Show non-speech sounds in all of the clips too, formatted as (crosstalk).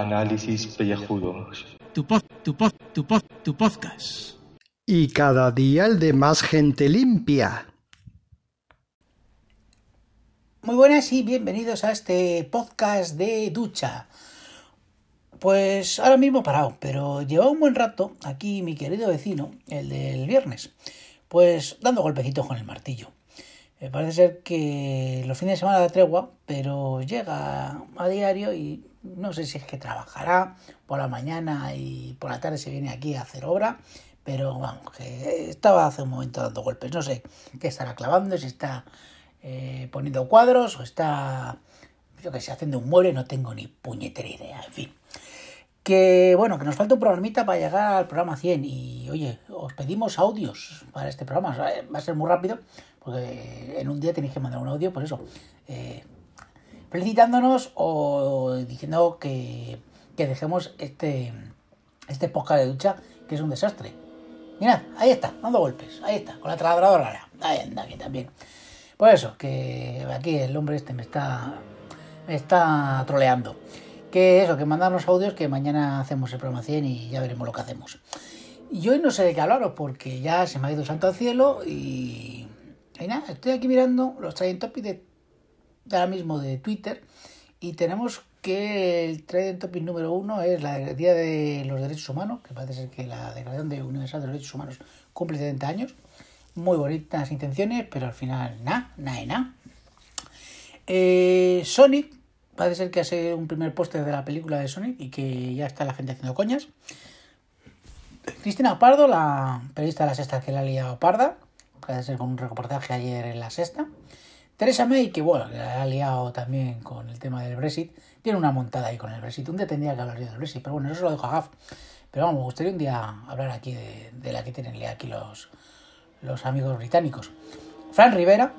Análisis pellejudos. Tu pod, tu pod, tu pod, tu podcast. Y cada día el de más gente limpia. Muy buenas y bienvenidos a este podcast de ducha. Pues ahora mismo parado, pero lleva un buen rato aquí mi querido vecino, el del viernes, pues dando golpecitos con el martillo. Me parece ser que los fines de semana da tregua, pero llega a diario y no sé si es que trabajará por la mañana y por la tarde se viene aquí a hacer obra, pero vamos, que estaba hace un momento dando golpes. No sé qué estará clavando, si está eh, poniendo cuadros o está, yo que sé, haciendo un mueble, no tengo ni puñetera idea, en fin. Que bueno, que nos falta un programita para llegar al programa 100 y oye, os pedimos audios para este programa, va a ser muy rápido porque en un día tenéis que mandar un audio, por eso, eh, felicitándonos o diciendo que, que dejemos este, este de ducha que es un desastre. Mirad, ahí está, dando golpes, ahí está, con la trabajadora, ahí anda, aquí también. Por eso, que aquí el hombre este me está, me está troleando. Que eso, que mandarnos audios, que mañana hacemos el programa 100 y ya veremos lo que hacemos. Y hoy no sé de qué hablaros porque ya se me ha ido santo al cielo y, y nada, estoy aquí mirando los topics de, ahora mismo de Twitter y tenemos que el trending topic número uno es la Día de los Derechos Humanos, que parece ser que la Declaración de Universal de los Derechos Humanos cumple 70 años. Muy bonitas intenciones, pero al final nada, nada nada. Eh, Sonic, parece ser que hace un primer póster de la película de Sonic y que ya está la gente haciendo coñas. Cristina Pardo, la periodista de la sexta que la ha liado parda, parece ser con un reportaje ayer en la sexta. Teresa May, que bueno, la ha liado también con el tema del Brexit, tiene una montada ahí con el Brexit. Un día tendría que hablar yo del Brexit, pero bueno, eso se lo dejo a Gaf. Pero vamos, me gustaría un día hablar aquí de, la que tienen aquí los, los amigos británicos. Fran Rivera,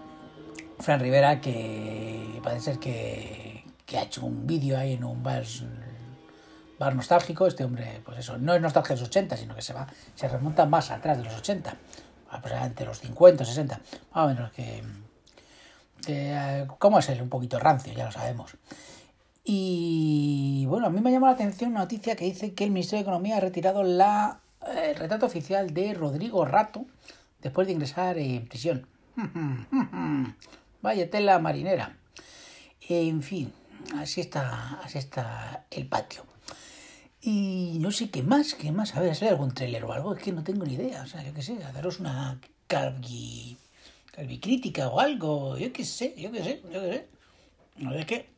Fran Rivera que parece ser que, que ha hecho un vídeo ahí en un bar, bar nostálgico. Este hombre, pues eso, no es nostalgia de los 80, sino que se va, se remonta más atrás de los 80, aproximadamente los 50, 60, más o menos que, que ¿cómo es él? Un poquito rancio, ya lo sabemos. Y bueno, a mí me llama la atención una noticia que dice que el Ministerio de Economía ha retirado la, eh, el retrato oficial de Rodrigo Rato después de ingresar en prisión. (laughs) Vaya tela marinera. En fin, así está, así está el patio. Y no sé qué más, qué más. A ver, ¿sale algún trailer o algo? Es que no tengo ni idea. O sea, yo qué sé, a daros una calvi, calvicrítica o algo. Yo qué sé, yo qué sé, yo qué sé. A ver qué.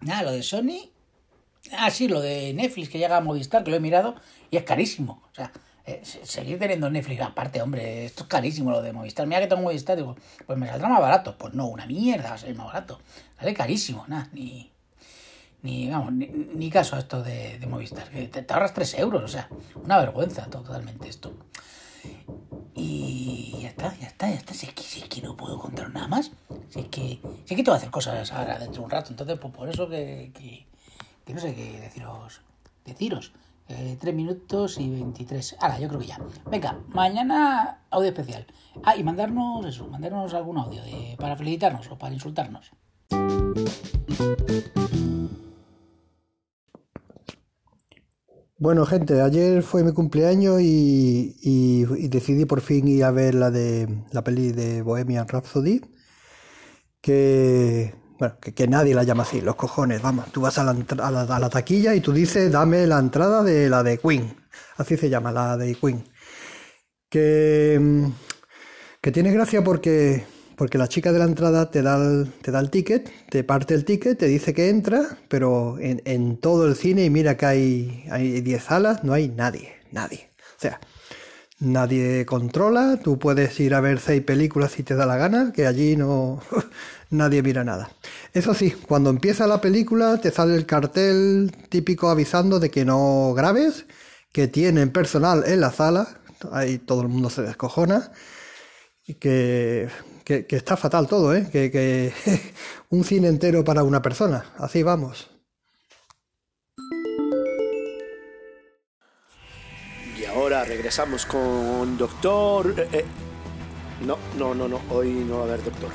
Nada, lo de Sony. Ah, sí, lo de Netflix que llega a Movistar, que lo he mirado y es carísimo. O sea, eh, seguir teniendo Netflix aparte, hombre, esto es carísimo lo de Movistar. Mira que tengo Movistar, digo, pues me saldrá más barato. Pues no, una mierda va a salir más barato. Sale carísimo, nada, ni, ni, vamos, ni, ni, caso a esto de, de Movistar. Que te, te, ahorras 3 euros, o sea, una vergüenza totalmente esto. Y ya está, ya está, ya está. Si es que, si que no puedo contar nada más. Si es que, si es que tengo que hacer cosas ahora dentro de un rato. Entonces, pues por eso que, que, no sé qué deciros. Deciros. Eh, 3 minutos y 23. Ahora, yo creo que ya. Venga, mañana audio especial. Ah, y mandarnos eso, mandarnos algún audio para felicitarnos o para insultarnos. Bueno, gente, ayer fue mi cumpleaños y, y, decidí por fin ir a ver la de la peli de Bohemian Rhapsody. Que, bueno, que, que nadie la llama así, los cojones, vamos. Tú vas a la, a, la, a la, taquilla y tú dices, dame la entrada de la de Queen. Así se llama, la de Queen. Que, que tiene gracia porque, porque la chica de la entrada te da, el, te da el ticket, te parte el ticket, te dice que entra, pero en, todo el cine, y mira que hay, hay 10 salas, no hay nadie, nadie. O sea, nadie controla, tú puedes ir a ver seis películas si te da la gana, que allí no (laughs) nadie mira nada. Eso sí, cuando empieza la película te sale el cartel típico avisando de que no grabes, que tienen personal en la sala, ahí todo el mundo se descojona, y que, que, está fatal todo, ¿eh? que, que (laughs) un cine entero para una persona, así vamos. ahora regresamos con Doctor... Eh, eh. No, no, no, no, hoy no va a haber Doctor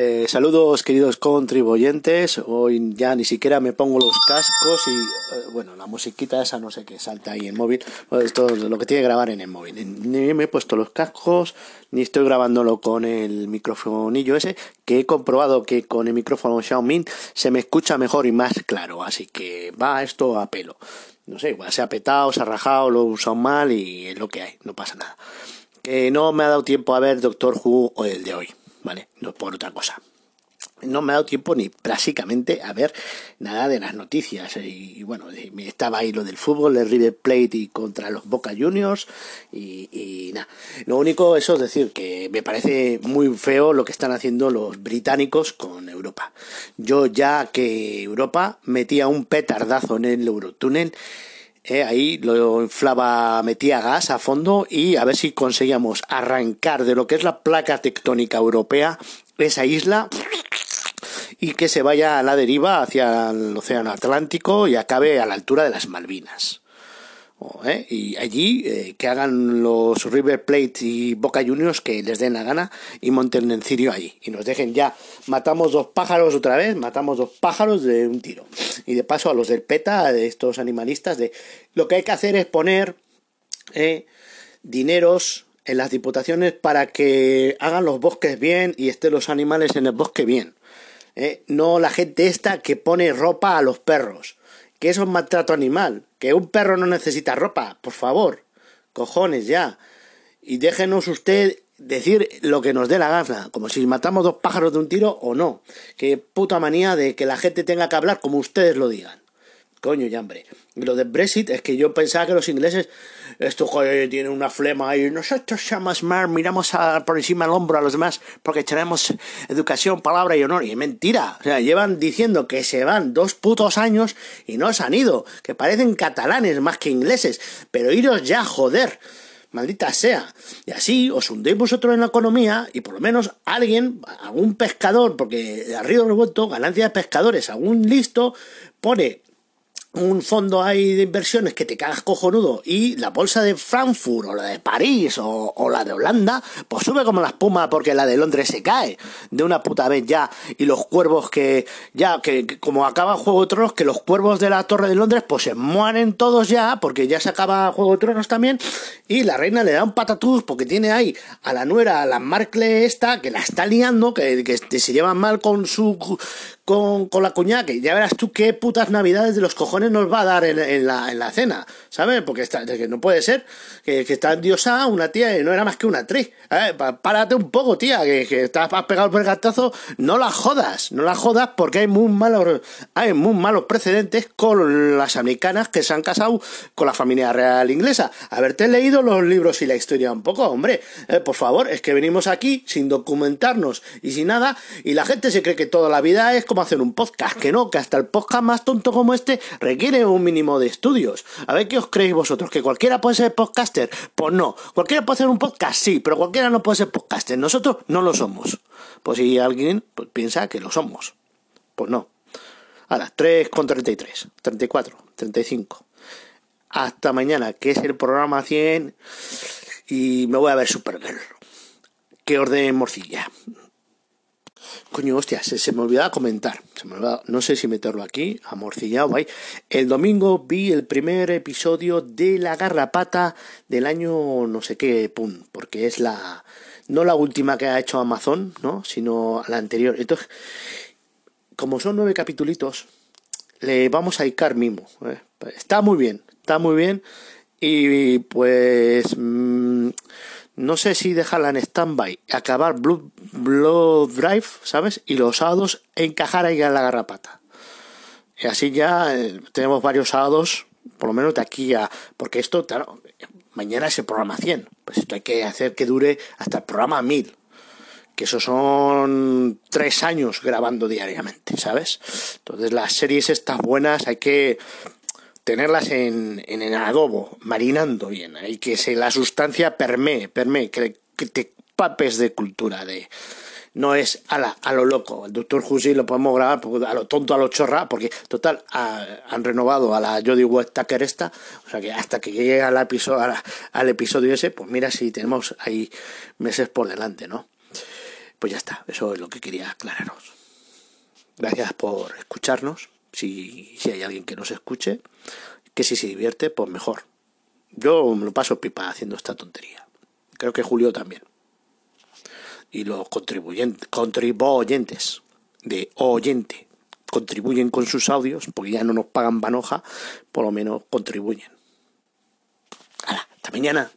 Eh, saludos queridos contribuyentes. Hoy ya ni siquiera me pongo los cascos y eh, bueno, la musiquita esa no sé qué salta ahí en móvil. Bueno, esto es lo que tiene que grabar en el móvil. Ni me he puesto los cascos ni estoy grabándolo con el microfonillo ese que he comprobado que con el micrófono Xiaomi se me escucha mejor y más claro. Así que va esto a pelo. No sé, igual se ha petado, se ha rajado, lo he usado mal y es lo que hay, no pasa nada. Que no me ha dado tiempo a ver Doctor Who o el de hoy. ¿Vale? No por otra cosa. No me ha dado tiempo ni básicamente a ver nada de las noticias. Y, bueno, estaba ahí lo del fútbol, el River Plate y contra los Boca Juniors. Y, nada. Lo único, eso es decir, que me parece muy feo lo que están haciendo los británicos con Europa. Yo ya que Europa metía un petardazo en el Eurotúnel eh, ahí lo inflaba, metía gas a fondo y a ver si conseguíamos arrancar de lo que es la placa tectónica europea esa isla y que se vaya a la deriva hacia el Océano Atlántico y acabe a la altura de las Malvinas. ¿Eh? y allí eh, que hagan los River Plate y Boca Juniors que les den la gana y monten en Cirio allí. Y nos dejen ya matamos dos pájaros otra vez matamos dos pájaros de un tiro. Y de paso a los del PETA de estos animalistas de lo que hay que hacer es poner eh, dineros en las diputaciones para que hagan los bosques bien y estén los animales en el bosque bien. No la gente esta que pone ropa a los perros que eso es maltrato animal, que un perro no necesita ropa, por favor, cojones ya. Y déjenos usted decir lo que nos dé la gana, como si matamos dos pájaros de un tiro o no. Qué puta manía de que la gente tenga que hablar como ustedes lo digan. Coño, ya hombre. Y lo de Brexit es que yo pensaba que los ingleses, esto joder, tienen una flema ahí. Nosotros somos más, miramos por encima del hombro a los demás porque tenemos educación, palabra y honor. Y es mentira. O sea, llevan diciendo que se van dos putos años y no se han ido. Que parecen catalanes más que ingleses. Pero iros ya, joder. Maldita sea. Y así os hundéis vosotros en la economía y por lo menos alguien, algún pescador, porque río revuelto, ganancia de pescadores, algún listo, pone un fondo ahí de inversiones que te cagas cojonudo y la bolsa de Frankfurt o la de París o, la de Holanda, pues sube como la espuma porque la de Londres se cae. De una puta vez ya. Y los cuervos que ya, que, como acaba Juego de Tronos, que los cuervos de la Torre de Londres pues se mueren todos ya porque ya se acaba Juego de Tronos también. Y la reina le da un patatús porque tiene ahí a la nuera, a la Markle esta, que la está liando, que, que se lleva mal con su con, con la cuñada, que ya verás tú qué putas navidades de los cojones nos va a dar en, la, en la, cena, ¿sabes? Porque está, que no puede ser que, que está diosa una tía y no era más que una actriz. ¿eh? Párate un poco, tía, que, que estás pegado el pergatazo, no la jodas, no la jodas porque hay muy malos, hay muy malos precedentes con las americanas que se han casado con la familia real inglesa. Haberte leído los libros y la historia un poco, hombre, eh, por favor, es que venimos aquí sin documentarnos y sin nada y la gente se cree que toda la vida es como hacer un podcast, que no, que hasta el podcast más tonto como este requiere un mínimo de estudios. A ver qué os creéis vosotros, que cualquiera puede ser podcaster. Pues no, cualquiera puede hacer un podcast, sí, pero cualquiera no puede ser podcaster. Nosotros no lo somos. Pues si alguien pues, piensa que lo somos, pues no. A las 3 con 33, 34, 35. Hasta mañana, que es el programa 100 y me voy a ver Supergirl. Que orden morcilla. Coño, hostia, se, me olvidaba comentar. Se me no sé si meterlo aquí, amorcillado ahí. El domingo vi el primer episodio de La Garrapata del año no sé qué, pum, porque es la. No la última que ha hecho Amazon, ¿no? Sino la anterior. Entonces, como son nueve capitulitos, le vamos a dedicar mimo. ¿eh? Está muy bien, está muy bien. Y pues. Mm, no sé si dejarla en stand-by, acabar Blood, Drive, ¿sabes? Y los sábados encajar ahí en la garrapata. Y así ya eh, tenemos varios sábados, por lo menos de aquí a. Porque esto, claro, mañana es el programa 100. Pues esto hay que hacer que dure hasta el programa 1000. Que eso son tres años grabando diariamente, ¿sabes? Entonces las series estas buenas hay que tenerlas en, en el adobo, marinando bien, y que se, la sustancia permee, permee, que, te papes de cultura, de no es a, la, a lo loco. El Doctor Hussey lo podemos grabar a lo tonto, a lo chorra, porque total han renovado a la Jodie Whittaker esta, o sea que hasta que llegue al episodio, al episodio ese, pues mira si tenemos ahí meses por delante, ¿no? Pues ya está, eso es lo que quería aclararos. Gracias por escucharnos. Si, si hay alguien que nos escuche, que si se divierte, pues mejor. Yo me lo paso pipa haciendo esta tontería. Creo que Julio también. Y los contribuyentes, contribuyentes de oyente contribuyen con sus audios, porque ya no nos pagan banoja, por lo menos contribuyen. ¡Hala! ¡Hasta mañana!